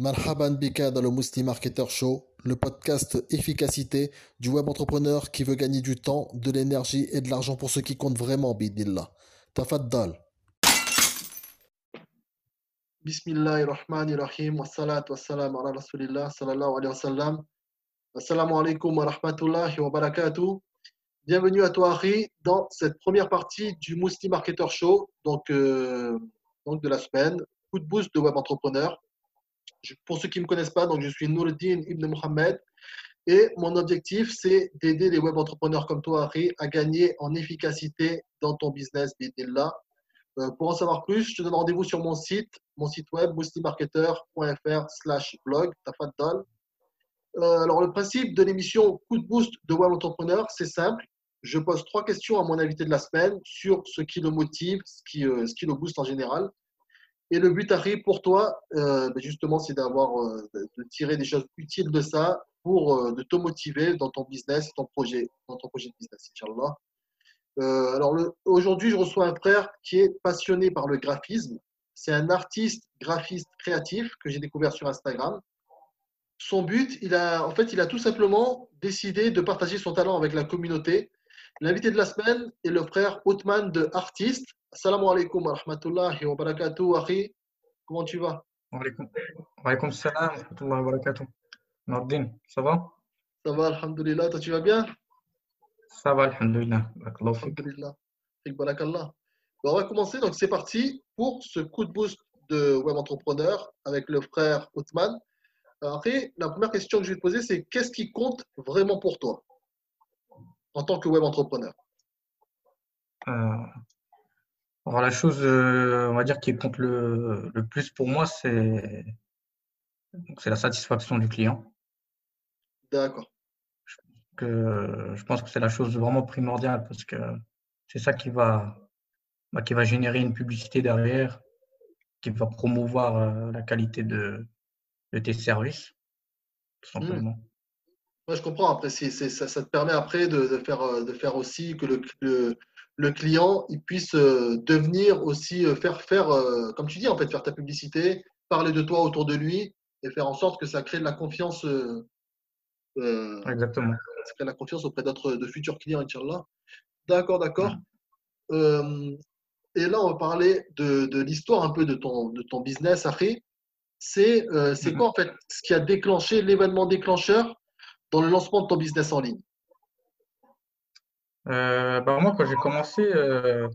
Marhaban Bika dans le Muslim Marketer Show, le podcast efficacité du web entrepreneur qui veut gagner du temps, de l'énergie et de l'argent pour ceux qui comptent vraiment, bidillah. Tafaddal. Bismillahirrahmanirrahim. Wassalatu wassalamu ala rasulillah sallallahu alayhi wa sallam. Assalamu alaikum wa rahmatullahi wa barakatuh. Bienvenue à toi, Harry, dans cette première partie du Muslim Marketer Show, donc, euh, donc de la semaine. Coup de boost de web entrepreneur. Pour ceux qui ne me connaissent pas, donc je suis Noureddin Ibn Mohamed et mon objectif, c'est d'aider les web entrepreneurs comme toi, Harry, à gagner en efficacité dans ton business, bidillah. Euh, pour en savoir plus, je te donne rendez-vous sur mon site, mon site web, muslimmarketer.fr slash blog. Euh, alors, le principe de l'émission Coup de boost de web entrepreneur, c'est simple. Je pose trois questions à mon invité de la semaine sur ce qui le motive, ce qui, euh, ce qui le booste en général. Et le but, Harry, pour toi, euh, ben justement, c'est d'avoir, euh, de tirer des choses utiles de ça pour euh, de te motiver dans ton business, ton projet, dans ton projet de business, Inch'Allah. Alors, aujourd'hui, je reçois un frère qui est passionné par le graphisme. C'est un artiste graphiste créatif que j'ai découvert sur Instagram. Son but, il a, en fait, il a tout simplement décidé de partager son talent avec la communauté. L'invité de la semaine est le frère Othman de Artiste. Assalamu alaikum wa rahmatullahi wa barakatuh, Akhi. Comment tu vas? Walaikum walaikum salam wa rahmatullahi wa barakatuh. Nordin, ça va? Ça va, alhamdulillah. Toi, tu vas bien? Ça va, alhamdulillah. Alhamdulillah. Barakallah. On va commencer. Donc, c'est parti pour ce coup de boost de web entrepreneur avec le frère Othman. Alors, Après, la première question que je vais te poser, c'est qu'est-ce qui compte vraiment pour toi en tant que web entrepreneur? Euh, alors la chose, euh, on va dire, qui compte le, le plus pour moi, c'est la satisfaction du client. D'accord. Que, je pense que c'est la chose vraiment primordiale parce que c'est ça qui va, bah, qui va générer une publicité derrière, qui va promouvoir euh, la qualité de, de tes services, tout Hmm. simplement. Moi, je comprends. Après, ça, ça te permet après de, de faire, euh, de faire aussi que le, le, le client il puisse euh, devenir aussi, euh, faire, faire euh, comme tu dis, en fait, faire ta publicité, parler de toi autour de lui et faire en sorte que ça crée de la confiance, euh, Exactement. ça crée de la confiance auprès d'autres, de futurs clients, Inch'Allah. D'accord, d'accord. Euh, et là, on va parler de, de l'histoire un peu de ton, de ton business, après. C'est, euh, c'est Mhm. quoi, en fait, ce qui a déclenché l'événement déclencheur dans le lancement de ton business en ligne? Euh, bah moi, quand j'ai commencé, euh,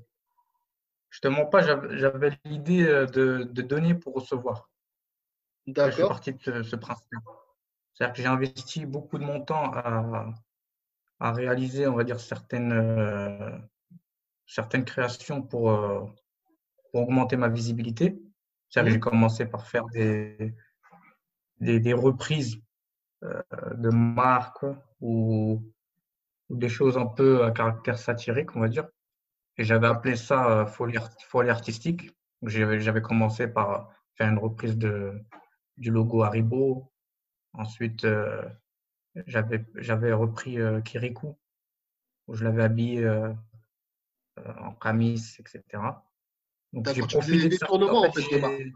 je te mens pas, j'avais l'idée euh, de, de donner pour recevoir. Je suis D'accord. parti de ce, ce principe. C'est-à-dire que j'ai investi beaucoup de mon temps à, à réaliser, on va dire, certaines, euh, certaines créations pour, euh, pour augmenter ma visibilité. C'est-à-dire que j'ai commencé par faire des, des, des reprises de marques ou des choses un peu à caractère satirique, on va dire. Et j'avais appelé ça euh, folie, art- folie artistique. J'avais commencé par faire une reprise de, du logo Haribo. Ensuite, euh, j'avais repris euh, Kirikou, où je l'avais habillé euh, euh, en camis, etc. Donc j'ai profité de des ça. en fait.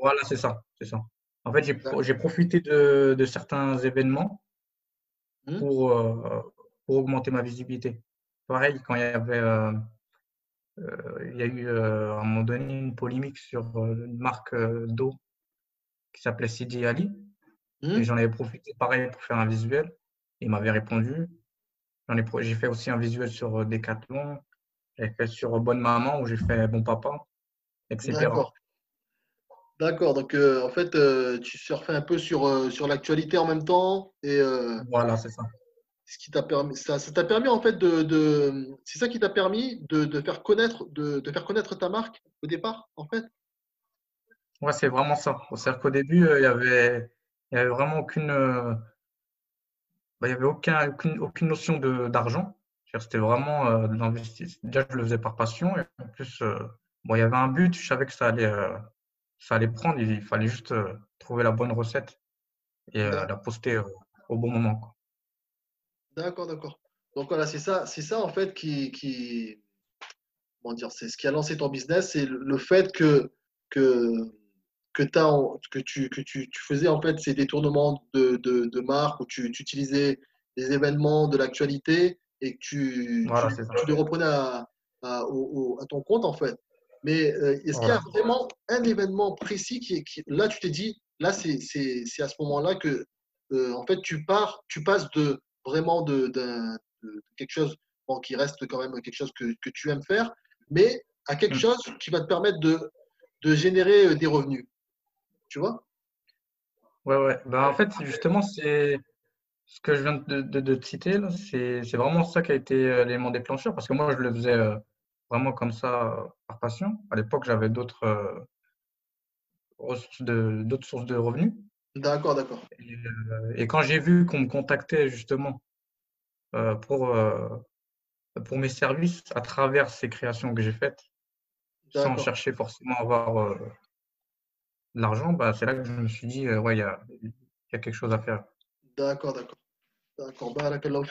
Voilà, c'est ça, c'est ça. En fait, j'ai profité de, de certains événements Hmm. pour, euh, pour augmenter ma visibilité. Pareil, quand il y avait, euh, euh, il y a eu euh, à un moment donné une polémique sur une marque d'eau qui s'appelait Sidi Ali, Hmm. et j'en avais profité pareil pour faire un visuel. Il m'avait répondu. J'ai fait aussi un visuel sur Decathlon, j'ai fait sur Bonne Maman où j'ai fait Bon Papa, etc. D'accord. D'accord. Donc, euh, en fait, euh, tu surfais un peu sur, euh, sur l'actualité en même temps et Voilà, c'est ça. Ce qui t'a permis, ça, t'a permis en fait de, de- c'est ça qui t'a permis de, de faire connaître, de, de faire connaître ta marque au départ, en fait? Ouais, c'est vraiment ça. C'est-à-dire qu'au début, euh, il y avait, il y avait vraiment aucune, euh, bah, il y avait aucun, aucune, aucune notion de d'argent. C'était vraiment euh, de l'investissement. Déjà, je le faisais par passion. Et en plus, euh, bon, il y avait un but. Je savais que ça allait, euh, ça allait prendre. Il fallait juste euh, trouver la bonne recette et euh, la poster euh, au bon moment, quoi. D'accord, d'accord. Donc voilà, c'est ça, c'est ça en fait qui, qui, comment dire, c'est ce qui a lancé ton business, c'est le le fait que, que que, as, que, tu, que tu, tu, faisais en fait ces détournements de, de, de marque où tu, tu, utilisais des événements de l'actualité et que tu, Voilà, tu, les reprenais à, à, au- au- à ton compte en fait. Mais euh, est-ce qu'il y a vraiment un événement précis qui, là tu t'es dit, là c'est à ce moment-là que euh, en fait tu pars, tu passes de vraiment de, quelque chose bon, qui reste quand même quelque chose que, que tu aimes faire, mais à quelque Mm. chose qui va te permettre de, de générer euh, des revenus. Tu vois? Ouais, ouais. Ben, en fait, justement, c'est ce que je viens de, de- de te citer, c'est vraiment ça qui a été euh, l'élément déclencheur, parce que moi, je le faisais euh, vraiment comme ça, euh, par passion. À l'époque, j'avais d'autres euh, ressources de, d'autres sources de revenus. D'accord, d'accord. Et, euh, et quand j'ai vu qu'on me contactait justement euh, pour, euh, pour mes services à travers ces créations que j'ai faites, sans chercher forcément à avoir de l'argent, bah, c'est là que je me suis dit, ouais, il y a, y a quelque chose à faire. D'accord, d'accord. D'accord. Barakallahu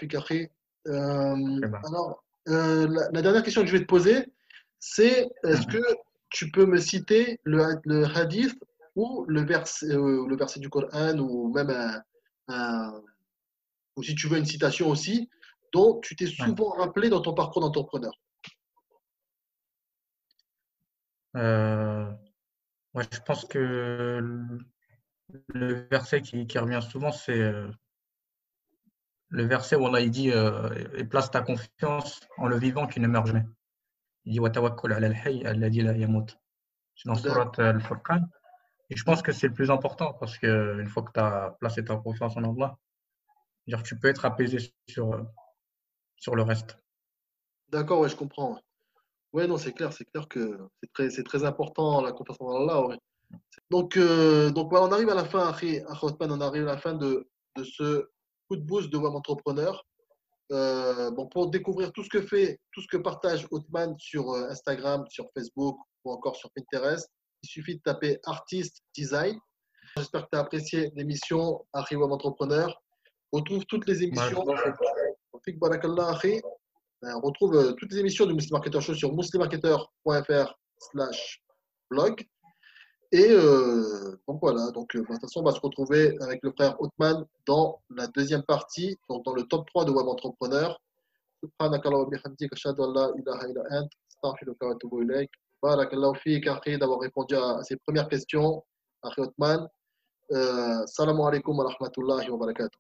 alors, la, la dernière question que je vais te poser, c'est est-ce mhm. que tu peux me citer le hadith ou le verset, euh, le verset du Coran ou même un, un- ou si tu veux une citation aussi, dont tu t'es souvent rappelé dans ton parcours d'entrepreneur? Euh, ouais, je pense que le verset qui, qui revient souvent, c'est euh, le verset où Allah il dit euh, et place ta confiance en le vivant qui ne meurt jamais. Il dit Watawakkul ala al-hayy alladhi la yamut. C'est dans. Surat Al-Furqan. Et je pense que c'est le plus important parce que une fois que tu as placé ta confiance en Allah, dire tu peux être apaisé sur, le reste. D'accord, ouais, je comprends. Ouais, non, c'est clair, c'est clair que c'est très, important la confiance en Allah. ouais. Donc, euh, donc voilà, on arrive à la fin, on arrive à la fin de, de ce coup de boost de Web Entrepreneur. Euh, bon, pour découvrir tout ce que fait, tout ce que partage Othman sur euh, Instagram, sur Facebook ou encore sur Pinterest, il suffit de taper artiste design. J'espère que tu as apprécié l'émission Web Entrepreneur. On retrouve toutes les Bah, émissions. Euh, On retrouve euh, toutes les émissions du Muslim Marketer Show sur muslimmarketer.fr slash blog. Et euh, donc voilà, donc euh, de toute façon, on va se retrouver avec le frère Othman dans la deuxième partie, donc dans le top 3 de Web Entrepreneur. Ilayk. Barakallahu fik, akhi, d'avoir répondu à ces premières questions, akhi Othman. Euh, Salam alaikum wa rahmatullahi wa barakatuh.